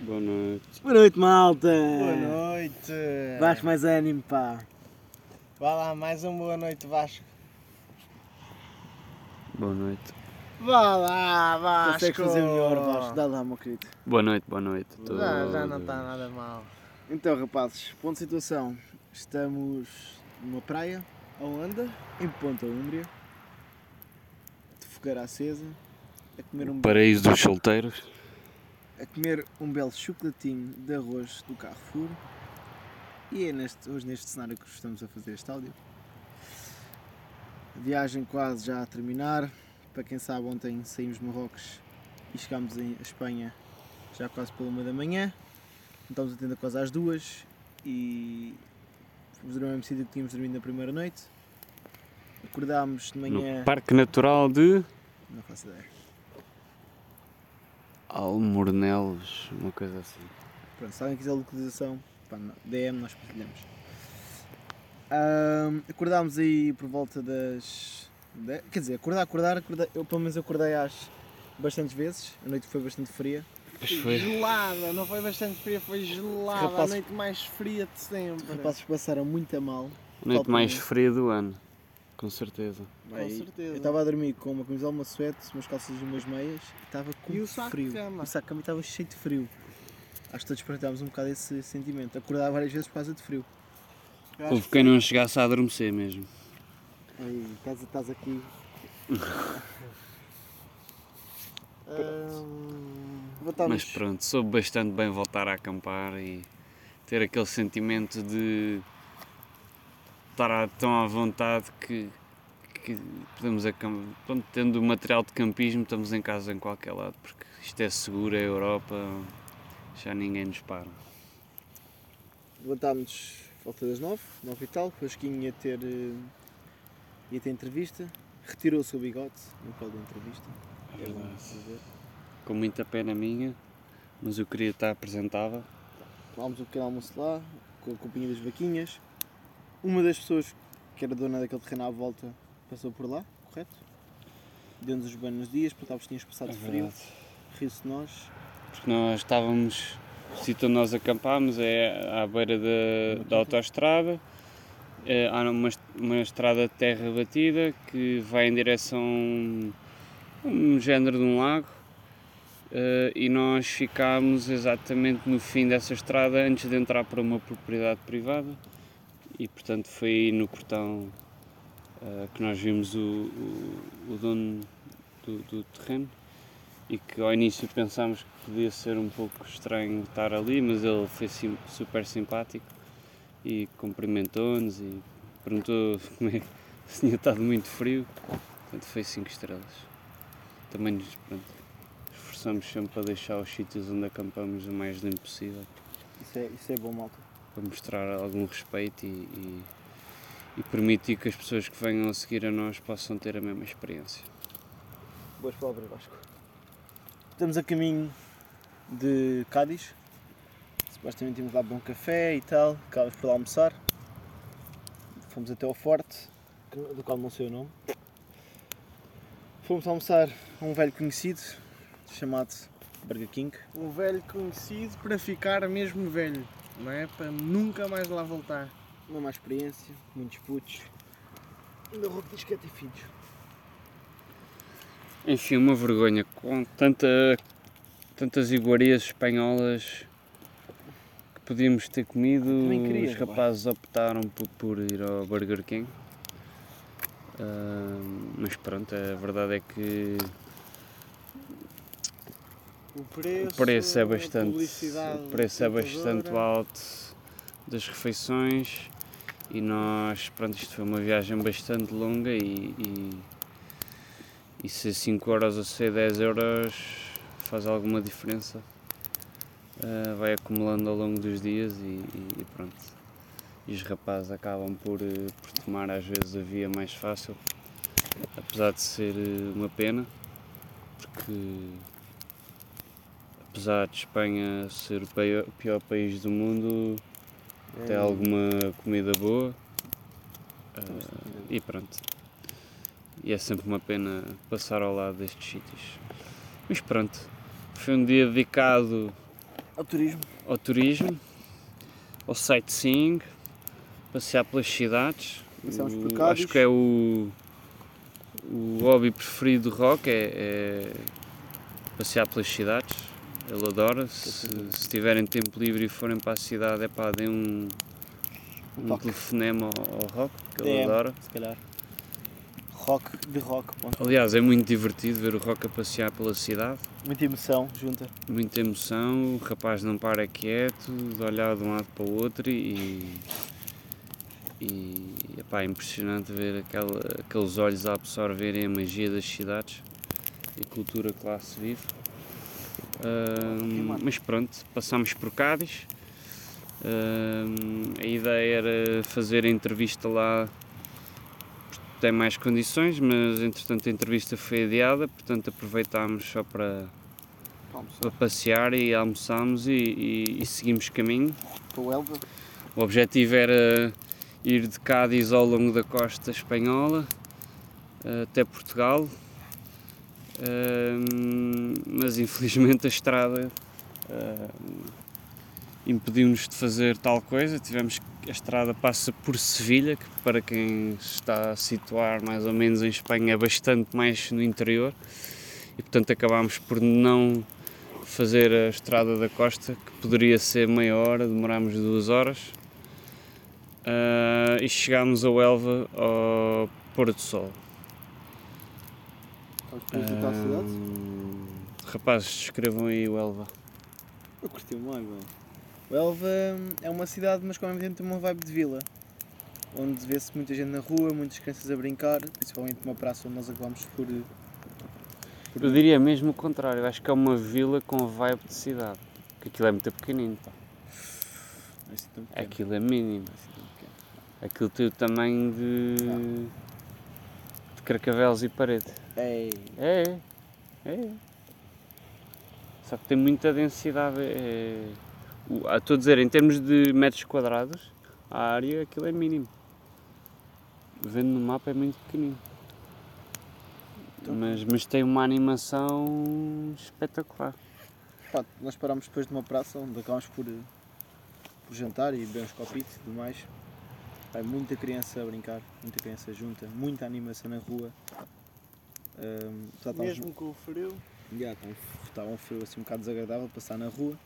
Boa noite. Boa noite, malta! Boa noite! Vasco mais ânimo, pá. Vá lá, mais uma boa noite, Vasco. Boa noite. Vá lá, Vasco! Consegues fazer melhor, Vasco. Dá lá, meu querido. Boa noite, boa noite. a Já, já não está nada mal. Então, rapazes, ponto de situação. Estamos numa praia, a Holanda, em Ponta Úmbria, de fogueira acesa, a comer um, Paraíso dos solteiros. A comer um belo chocolatinho de arroz do Carrefour. E é neste, hoje neste cenário que estamos a fazer este áudio. A viagem quase já a terminar. Para quem sabe, ontem saímos de Marrocos e chegámos em a Espanha já quase pela uma da manhã. Estamos a tenda quase às duas e fomos dormir no mesmo sítio que tínhamos dormido na primeira noite. Acordámos de manhã. No Parque Natural de Não faço ideia. Almornelos, uma coisa assim. Pronto, se alguém quiser a localização, pá, DM nós partilhamos. Ahm, acordámos aí por volta das. de- quer dizer, acordar, acordar, acordar, eu pelo menos acordei às bastantes vezes, a noite foi bastante fria. Pois foi. Gelada, não foi bastante fria, foi gelada. Rapazes- A noite mais fria de Os sempre. rapazes passaram muito a mal. Noite Falta mais um. fria do ano. Com certeza. Com Aí, certeza. Eu estava a dormir com uma camisola, uma suéte, umas calças e umas meias e estava com E o saco de frio. cama? O saco de cama estava cheio de frio. Acho que todos partilhámos um bocado esse sentimento. Acordar várias vezes por causa de frio. Houve quem não chegasse a adormecer mesmo. Aí, estás, estás aqui. Voltámos. Mas pronto, soube bastante bem voltar a acampar e ter aquele sentimento de estar à- tão à vontade que, que podemos. Pronto, tendo o material de campismo, estamos em casa em qualquer lado, porque isto é seguro, é Europa, já ninguém nos para. Levantámos volta das nove, nove e tal. O Vasquinho ia ter, eh, ia ter entrevista. Retirou o seu bigode no pé da entrevista. É verdade. Com muita pena minha, mas eu queria estar apresentável. Tomámos um pequeno almoço lá, com a companhia das vaquinhas. Uma das pessoas que era dona daquele terreno à volta passou por lá, correto? Deu-nos os buenos dias, perguntava se tínhamos passado É frio. Riu-se de nós. Porque nós estávamos, o sítio onde nós acampámos é à beira da, da autoestrada, é, há uma, uma estrada de terra batida que vai em direção a um género de um lago eh, e nós ficámos exatamente no fim dessa estrada antes de entrar para uma propriedade privada e portanto foi no portão eh, que nós vimos o, o, o dono do, do terreno e que ao início pensámos que podia ser um pouco estranho estar ali, mas ele foi sim- super simpático e cumprimentou-nos e perguntou como é que se tinha estado muito frio, portanto foi 5 estrelas. Também nos pronto, esforçamos sempre para deixar os sítios onde acampamos o mais limpo possível, Isso é, isso é bom, malta. Para mostrar algum respeito e, e, e permitir que as pessoas que venham a seguir a nós possam ter a mesma experiência. Boas palavras, Vasco. Estamos a caminho de Cádiz. Supostamente íamos lá beber um café e tal. Acabamos por lá almoçar. Fomos até ao Forte, do qual não sei o nome. Fomos almoçar a um velho conhecido chamado Burger King. Um velho conhecido para ficar mesmo velho, não é? Para nunca mais lá voltar. Uma má experiência, muitos putos. O meu roubo diz que é ter filhos. Enfim, uma vergonha com tanta, tantas iguarias espanholas que podíamos ter comido. Queria, os rapazes optaram por, por ir ao Burger King. Ah, mas pronto, a verdade é que O preço, o preço é bastante, o preço é bastante alto das refeições e nós, pronto, isto foi uma viagem bastante longa e, e, e se 5 euros ou se 10 euros faz alguma diferença, ah, vai acumulando ao longo dos dias e, e pronto. E os rapazes acabam por, eh, por tomar às vezes a via mais fácil, apesar de ser eh, uma pena, porque apesar de Espanha ser o pior país do mundo, tem alguma comida boa. ah, e pronto. E é sempre uma pena passar ao lado destes sítios. Mas pronto, foi um dia dedicado Ao turismo. ao turismo, ao sightseeing, passear pelas cidades. O-. Acho que é o, o hobby preferido do Rock, é, é passear pelas cidades. Ele adora. Se, se tiverem tempo livre e forem para a cidade, é pá, deem um, um toque. telefonema ao, ao Rock, que ele adora. Se calhar. Rock de rock. Aliás, é muito divertido ver o Rock a passear pela cidade. Muita emoção junta. muita emoção, o rapaz não para quieto, de olhar de um lado para o outro e. E epá, é impressionante ver aquela, aqueles olhos a absorverem a magia das cidades e a cultura que lá se vive. Mas pronto, passámos por Cádiz. Ahm, a ideia era fazer a entrevista lá porque tem mais condições, mas entretanto a entrevista foi adiada, portanto aproveitámos só para para passear e almoçámos e, e- e seguimos caminho. o objetivo era ir de Cádiz ao longo da costa espanhola até Portugal, Mas infelizmente a estrada ahm, impediu-nos de fazer tal coisa. Tivemos a estrada passa por Sevilha, que para quem está a situar mais ou menos em Espanha é bastante mais no interior, e portanto acabámos por não fazer a estrada da costa, que poderia ser meia hora, demorámos duas horas. Ah, e chegámos ao Elva ao pôr do sol. Cidade. Rapazes, escrevam aí o Elva. Eu curti muito, mano. O Elva é uma cidade, mas como evidente tem uma vibe de vila. Onde vê-se muita gente na rua, muitas crianças a brincar, principalmente uma praça onde nós acabamos por. por Eu diria mesmo o contrário, acho que é uma vila com vibe de cidade. Porque aquilo é muito pequenino, pá. É assim tão pequeno, Aquilo é mínimo. é assim tão pequeno. Aquilo tem o tamanho de. de carcavelos e parede. Ei, É, é. Só que tem muita densidade. É... Estou a dizer, em termos de metros quadrados, a área aquilo é mínimo. Vendo no mapa é muito pequenino. Então- Mas, mas tem uma animação espetacular. pá, nós parámos depois de uma praça onde acabámos por, por jantar e beber uns copitos e tudo mais. Pá, muita criança a brincar, muita criança junta, muita animação na rua. Já estávamos- Mesmo com o frio. Já, está um, está um frio assim um bocado desagradável passar na rua.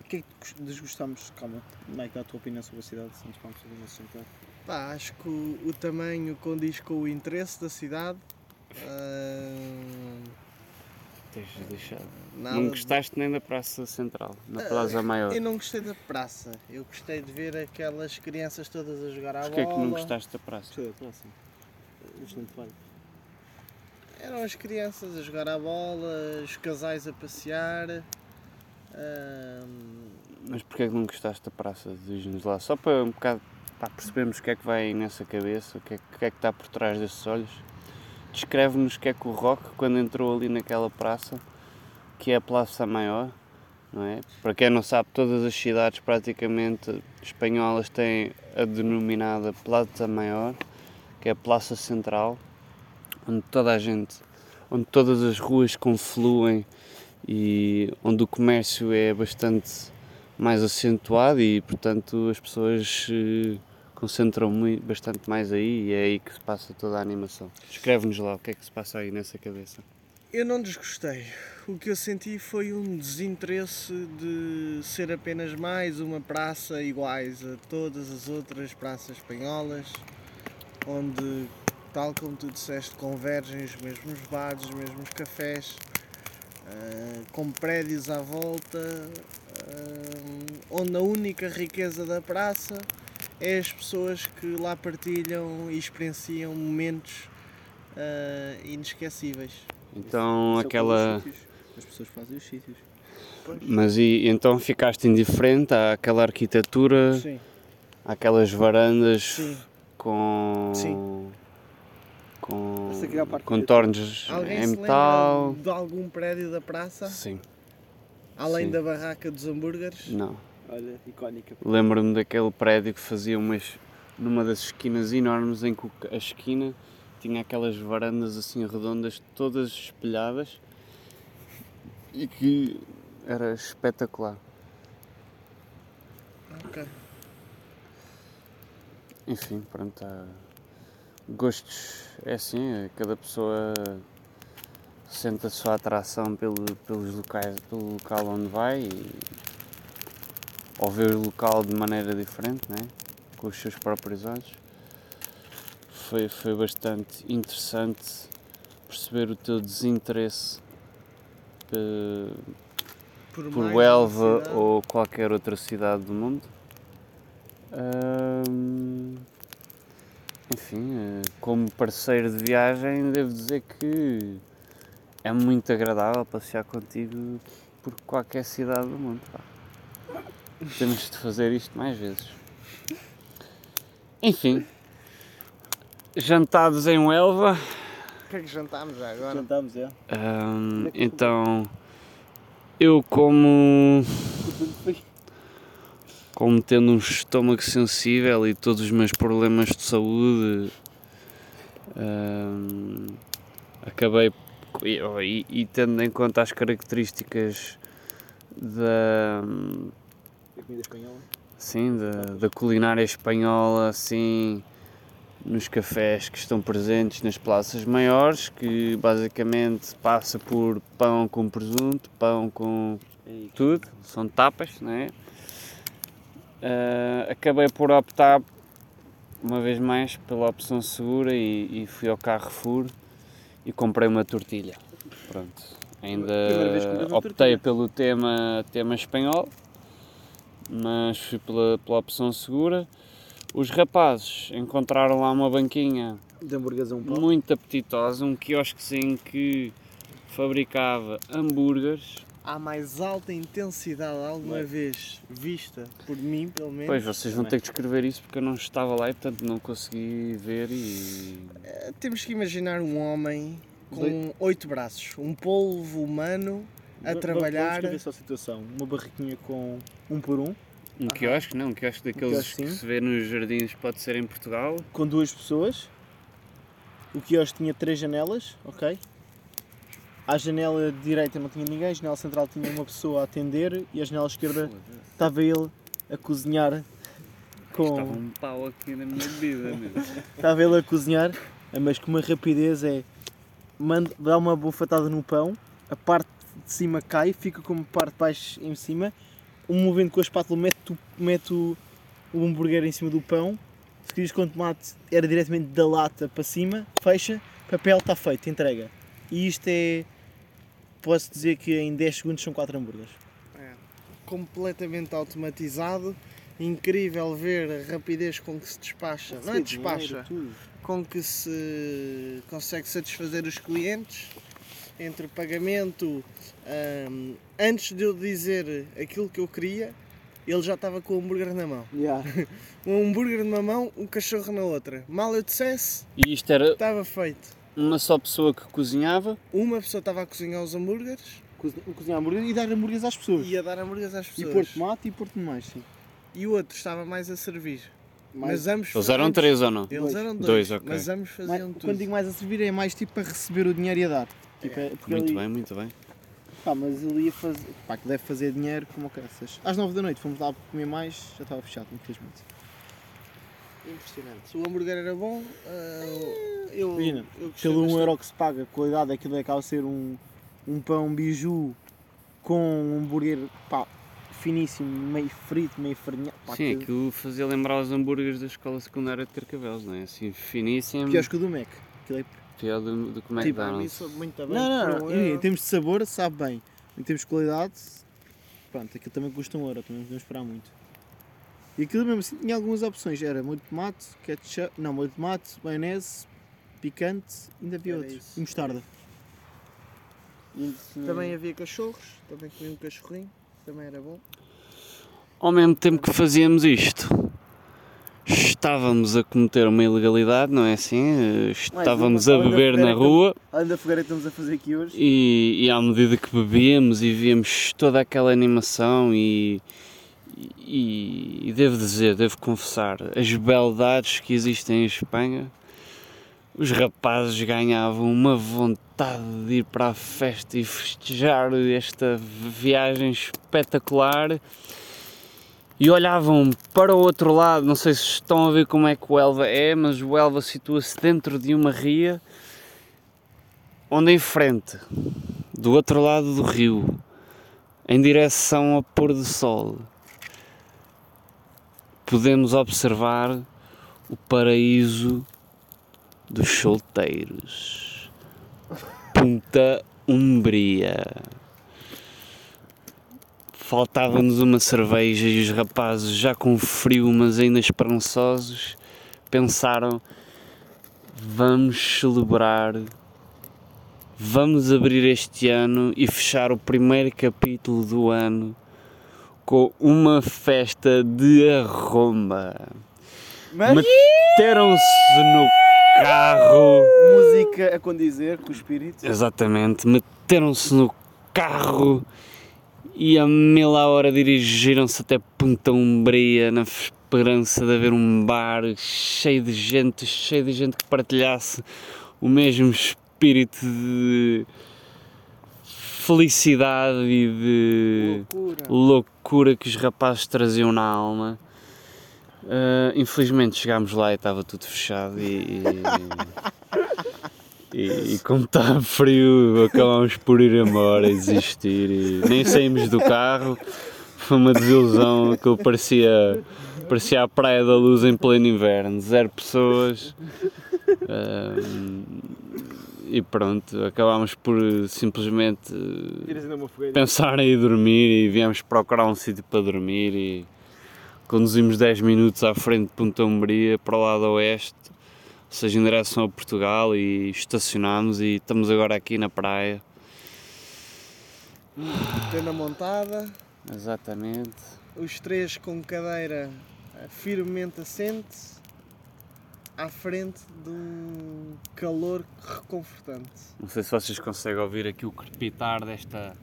O que é que gos- desgostamos? Calma, como é que dá a tua opinião sobre a cidade? Se antes vamos fazer nosso jantar. Pá, acho que o, o tamanho condiz com o interesse da cidade. Ah, Tens deixado. nada Não de- gostaste nem da Praça Central, na Ah, Plaza Maior. Eu não gostei da praça. Eu gostei de ver aquelas crianças todas a jogar à Porquê é que bola. não gostaste da praça? Gostei da. Excelente vibe. Eram as crianças a jogar à bola, os casais a passear. Ah, Mas porquê é que não gostaste da praça? Diz-nos lá, só para um bocado para percebermos o que é que vai nessa cabeça, o que é, que- o que é que está por trás desses olhos. Descreve-nos que é que o Rock, quando entrou ali naquela praça, que é a Praça Maior, não é? Para quem não sabe, todas as cidades praticamente espanholas têm a denominada Plaza Maior, que é a Praça Central, onde toda a gente, onde todas as ruas confluem e onde o comércio é bastante mais acentuado e portanto as pessoas eh, concentram muito, bastante mais aí e é aí que se passa toda a animação. Escreve-nos lá o que é que se passa aí nessa cabeça. eu não desgostei. O que eu senti foi um desinteresse de ser apenas mais uma praça iguais a todas as outras praças espanholas, onde, tal como tu disseste, convergem os mesmos bares, os mesmos cafés, ah, com prédios à volta, ah, onde a única riqueza da praça é as pessoas que lá partilham e experienciam momentos ah, inesquecíveis. Então Isso é aquela. As pessoas fazem os sítios. Mas e então ficaste indiferente àquela arquitetura, Sim, àquelas varandas sim. com. Sim. Com é contornos Alguém em se metal. lembra de algum prédio da praça? Sim, Além sim. da barraca dos hambúrgueres? não. Olha, icónica. Lembro-me daquele prédio que fazia umas numa das esquinas enormes em que a esquina tinha aquelas varandas assim redondas todas espelhadas e que era espetacular. Ok. Enfim, pronto, há gostos é assim, é cada pessoa sente a sua atração pelo, pelos locais, pelo local onde vai e, ou vê o local de maneira diferente, né? com os seus próprios olhos. Foi, foi bastante interessante perceber o teu desinteresse eh, por mais Huelva ou qualquer outra cidade do mundo. Enfim, eh, como parceiro de viagem, devo dizer que é muito agradável passear contigo por qualquer cidade do mundo. pá. Temos de fazer isto mais vezes. Enfim, jantados em Huelva. O que é que jantámos já agora? Jantámos, é. ahm, então, eu como como tendo um estômago sensível e todos os meus problemas de saúde, hum, acabei e, e- e tendo em conta as características da, A comida espanhola. sim, da, da culinária espanhola, assim, nos cafés que estão presentes nas praças maiores, que basicamente passa por pão com presunto, pão com tudo, são tapas, não é? Ah, acabei por optar, uma vez mais, pela opção segura e, e fui ao Carrefour e comprei uma tortilha. Pronto. Ainda optei tortilha. pelo tema, tema espanhol, mas fui pela, pela opção segura. Os rapazes encontraram lá uma banquinha De muito apetitosa, um quiosquezinho que fabricava hambúrgueres. À mais alta intensidade alguma vez vista por mim, pelo menos. Pois, vocês vão ter que escrever isso porque eu não estava lá e portanto não consegui ver e... Eh, Temos que imaginar um homem com oito braços, um polvo humano a trabalhar. Vamos só a situação. Uma barriquinha com um por um, Um quiosque, não, um quiosque daqueles quiosque, que se vê nos jardins, pode ser em Portugal. com duas pessoas. O quiosque tinha três janelas, ok? À janela direita não tinha ninguém, a janela central tinha uma pessoa a atender e a janela esquerda estava ele a cozinhar Estava com. um pau aqui na minha vida. Estava ele a cozinhar, mas com uma rapidez é. Manda, dá uma bofatada no pão, a parte de cima cai, fica como parte de baixo em cima, um movimento com a espátula mete, o- mete o, o hambúrguer em cima do pão, se querias com tomate era diretamente da lata para cima, fecha, papel está feito, entrega. E isto é. Posso dizer que em 10 segundos são 4 hambúrgueres. É, completamente automatizado. Incrível ver a rapidez com que se despacha. Não é despacha, com que se consegue satisfazer os clientes entre pagamento. ahm, antes de eu dizer aquilo que eu queria, ele já estava com o hambúrguer na mão. Yeah. Um hambúrguer numa mão, um cachorro na outra. Mal eu dissesse, E isto era estava feito. uma só pessoa que cozinhava. Uma pessoa estava a cozinhar os hambúrgueres Cozinhar cozinhar hambúrguer e dar hambúrgueres às pessoas. e a dar hambúrgueres às E pessoas. pôr tomate e pôr mais, sim. E o outro estava mais a servir. Mais- Mas ambos Eles eram três ou não? Eles Dois. eram dois, Dois, ok. mas ambos Mais- faziam quando tudo. digo mais a servir é mais tipo para receber o dinheiro e a dar. Tipo, é, Muito ele, bem, muito bem. Pá, mas ele ia fazer. Pá, que deve fazer dinheiro como caraças. Às 9 da noite fomos lá comer mais, já estava fechado, infelizmente. Impressionante. Se o hambúrguer era bom, ah, eu, Imagina, eu Pelo 1 bastante. euro que se paga, qualidade, aquilo acaba a ser um, um pão biju com um hambúrguer pá, finíssimo, meio frito, meio farinhado. Sim, que- aquilo fazia lembrar os hambúrgueres da escola secundária de Carcavelos, não é? Assim, finíssimo, Pior que o do Mac. Aquilo é pior do, do que o Tipo, muito bem. Não, não, não. Em euro. termos de sabor, sabe bem. Em termos de qualidade, pronto, aquilo também custa um euro, também não esperar muito. E aquilo mesmo assim tinha algumas opções: era molho de tomate, ketchup, não, molho de tomate, maionese, picante, ainda havia Era outro. isso. E mostarda. Também havia cachorros, também comia um cachorrinho, também era bom. Ao mesmo tempo que fazíamos isto, estávamos a cometer uma ilegalidade, não é assim? Eh, Estávamos a além da beber na rua. Além da fogueira que estamos a fazer aqui hoje, e, e à medida que bebíamos e víamos toda aquela animação e, e, e devo dizer, devo confessar, as beldades que existem em Espanha, os rapazes ganhavam uma vontade de ir para a festa e festejar esta viagem espetacular e olhavam para o outro lado. Não sei se estão a ver como é que o Elva é, mas o Elva situa-se dentro de uma ria onde em frente, do outro lado do rio, em direção ao pôr do sol, podemos observar o paraíso dos solteiros. Punta Umbria. Faltava-nos uma cerveja e os rapazes, já com frio, mas ainda esperançosos, pensaram: vamos celebrar, vamos abrir este ano e fechar o primeiro capítulo do ano com uma festa de arromba. Meteram-se no carro. Música a condizer com o espírito. Exatamente, meteram-se no carro e a meia hora dirigiram-se até Punta Umbria na esperança de haver um bar cheio de gente, cheio de gente que partilhasse o mesmo espírito de felicidade e de Loucura. loucura que os rapazes traziam na alma. Uh, infelizmente chegámos lá e estava tudo fechado e, e, e como estava frio acabámos por ir embora e desistir e nem saímos do carro. Foi uma desilusão, aquilo parecia, parecia a Praia da Luz em pleno inverno, zero pessoas. Uh, e pronto, acabámos por simplesmente pensar em ir dormir e viemos procurar um sítio para dormir e conduzimos 10 minutos à frente de Punta Umbria para o lado oeste, seja, em direção a Portugal e estacionámos e estamos agora aqui na praia. Tenda montada, Exatamente. os três com cadeira eh, firmemente assente, à frente de um calor reconfortante. Não sei se vocês conseguem ouvir aqui o crepitar desta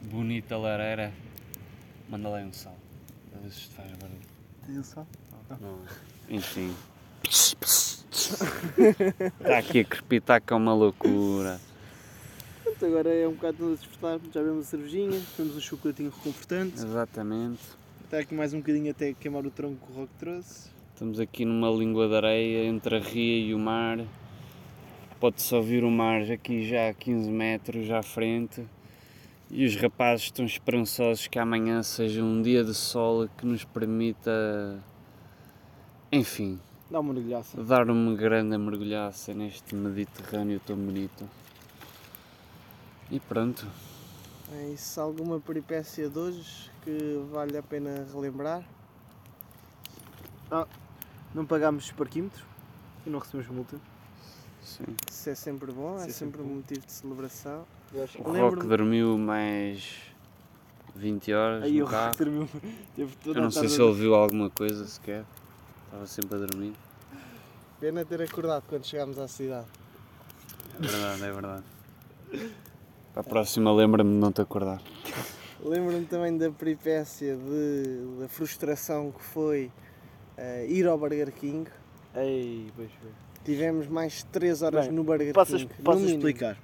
bonita lareira. Manda lá um sal. Se isto faz barulho. Tens só? Não. Enfim. Está aqui a crepitar que é uma loucura. Pronto, agora é um bocado de despertar. Já vemos a cervejinha, temos um chocolatinho reconfortante. Exatamente. Está aqui mais um bocadinho até queimar o tronco que o Rock trouxe. Estamos aqui numa língua de areia entre a ria e o mar. Pode-se ouvir o mar aqui já a 15 metros à frente. E os rapazes estão esperançosos que amanhã seja um dia de sol que nos permita, enfim, Dá uma mergulhaça. dar uma grande mergulhaça neste Mediterrâneo tão bonito. E pronto. É isso, alguma peripécia de hoje que vale a pena relembrar? Não pagámos parquímetro e não recebemos multa. Sim. Isso é sempre bom, é Isso é sempre sempre um motivo de celebração. Eu acho que- O Rock dormiu mais 20 horas Aí no o carro. Rock dormiu. Teve toda Eu a não sei se ele viu alguma coisa sequer. Estava sempre a dormir. Pena ter acordado quando chegámos à cidade. É verdade, é verdade. Para a próxima lembra-me de não te acordar. Lembro-me também da peripécia de, da frustração que foi eh, ir ao Burger King. Ei, pois foi. Tivemos mais 3 horas Bem, no Burger Posso, King. posso explicar?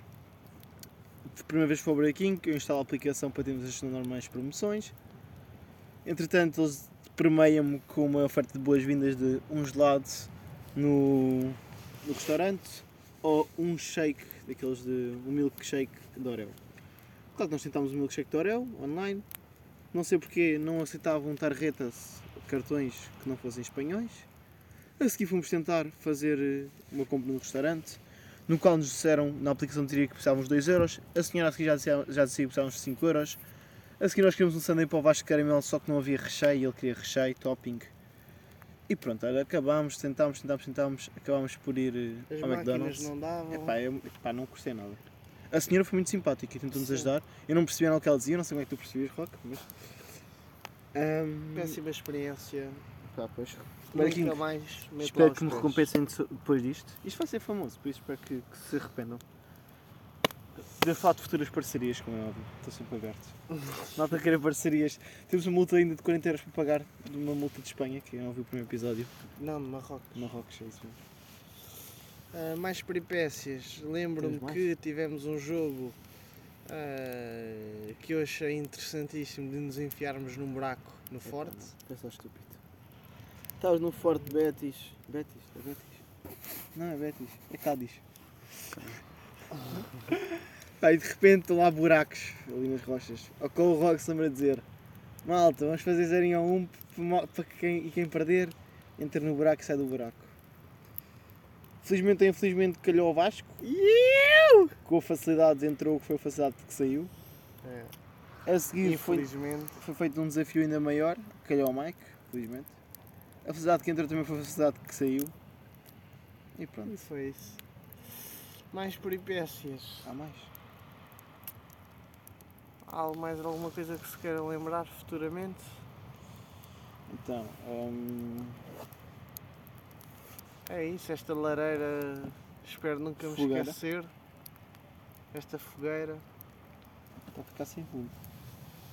Primeira vez que foi ao Burger King, eu instalo a aplicação para termos as normais promoções. Entretanto, eles premiam-me com uma oferta de boas-vindas de um gelado no, no restaurante ou um shake, daqueles de um milkshake de. Claro que nós tentámos o milkshake de online. Não sei porque não aceitavam tarjetas, cartões que não fossem espanhóis. A seguir fomos tentar fazer eh, uma compra no restaurante, no qual nos disseram na aplicação de diria que precisávamos 2 euros. A senhora a seguir já dizia, já que precisávamos 5 euros. A seguir nós queríamos um sundae para o Vasco caramelo, só que não havia recheio, ele queria recheio, topping. E pronto, olha, acabámos, tentámos, tentámos, tentámos, acabámos por ir eh, As ao McDonald's. não davam. Epá, eu, epá, não gostei nada. A senhora foi muito simpática e tentou-nos ajudar. Eu não percebia nada o que ela dizia, não sei como é que tu percebias, Rock, mas... Ahm, Péssima experiência. pá, pois. Nunca King, mais Espero que me recompensem de- depois disto. Isto vai ser famoso, por isso espero que, que se arrependam. De falar de futuras parcerias, como é óbvio. Estou sempre aberto. Nota querer parcerias. Temos uma multa ainda de 40 euros para pagar de uma multa de Espanha, que não ouvi o primeiro episódio. Não, de Marrocos. Marrocos, é isso mesmo. Ah, mais peripécias. Lembro-me que tivemos um jogo ah, que eu achei interessantíssimo de nos enfiarmos num buraco no Forte. É só estúpido. Estavas no Forte Betis. Betis? É Betis? Não, é Betis. É Cádiz. Aí de repente estão lá buracos ali nas rochas. Ou com o Rock se lembra dizer Malta, vamos fazer 0 a 1 para quem, e quem perder entra no buraco e sai do buraco. Felizmente ou infelizmente calhou ao Vasco. Com a facilidade entrou o que foi a facilidade que saiu. É, A seguir foi, foi feito um desafio ainda maior, calhou ao Mike, felizmente. A facilidade que entrou também foi a facilidade que saiu. E pronto, E foi isso. Mais peripécias. há mais. Há mais alguma coisa que se queira lembrar futuramente? Então, hum, É isso, esta lareira, espero nunca me Fogueira. esquecer. Esta fogueira, está a ficar sem rumo.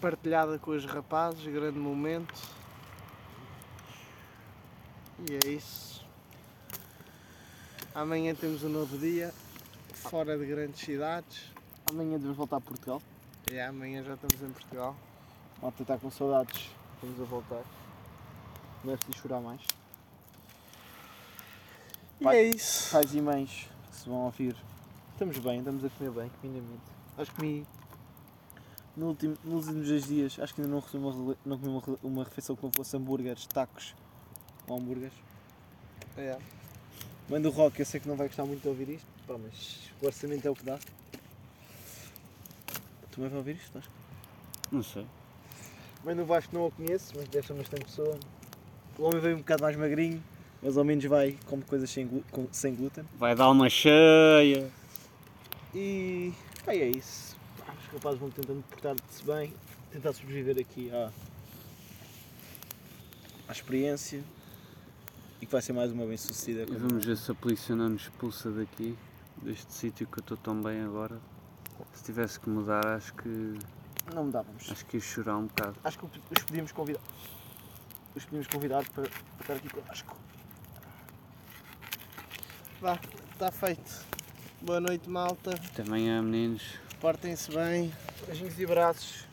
partilhada com os rapazes, grande momento. E é isso. Amanhã temos um novo dia, fora de grandes cidades. Amanhã devemos voltar a Portugal. E amanhã já estamos em Portugal. Malta está com saudades. Vamos a voltar. Não é preciso chorar mais. E Pai- é isso. Pais e mães que se vão ouvir. Estamos bem, estamos a comer bem, minimamente. Acho que comi no último, nos últimos dois dias, acho que ainda não, uma, não comi uma, uma refeição que não fosse hambúrgueres, tacos ou hambúrgueres. É. Mãe do Rock, eu sei que não vai gostar muito de ouvir isto, pá, mas o orçamento é o que dá. Tu também vai ouvir isto, Vasco? Não sei. Mãe do Vasco não a conheço, mas deve ser uma excelente pessoa. O homem veio um bocado mais magrinho, mas ao menos vai, come coisas sem, glu- com- sem glúten. Vai dar uma cheia. E pá, é isso. Os rapazes vão tentando portar-se bem, tentar sobreviver aqui à, à experiência e que vai ser mais uma bem sucedida. E vamos ver se a polícia não nos expulsa daqui, deste sítio que eu estou tão bem agora. Se tivesse que mudar, acho que Não mudávamos. acho que ia chorar um bocado. Acho que os podíamos convidar. Os podíamos convidar para, para estar aqui connosco. Vá, está feito. Boa noite, malta. Até amanhã, meninos. Portem-se bem. Beijinhos e abraços.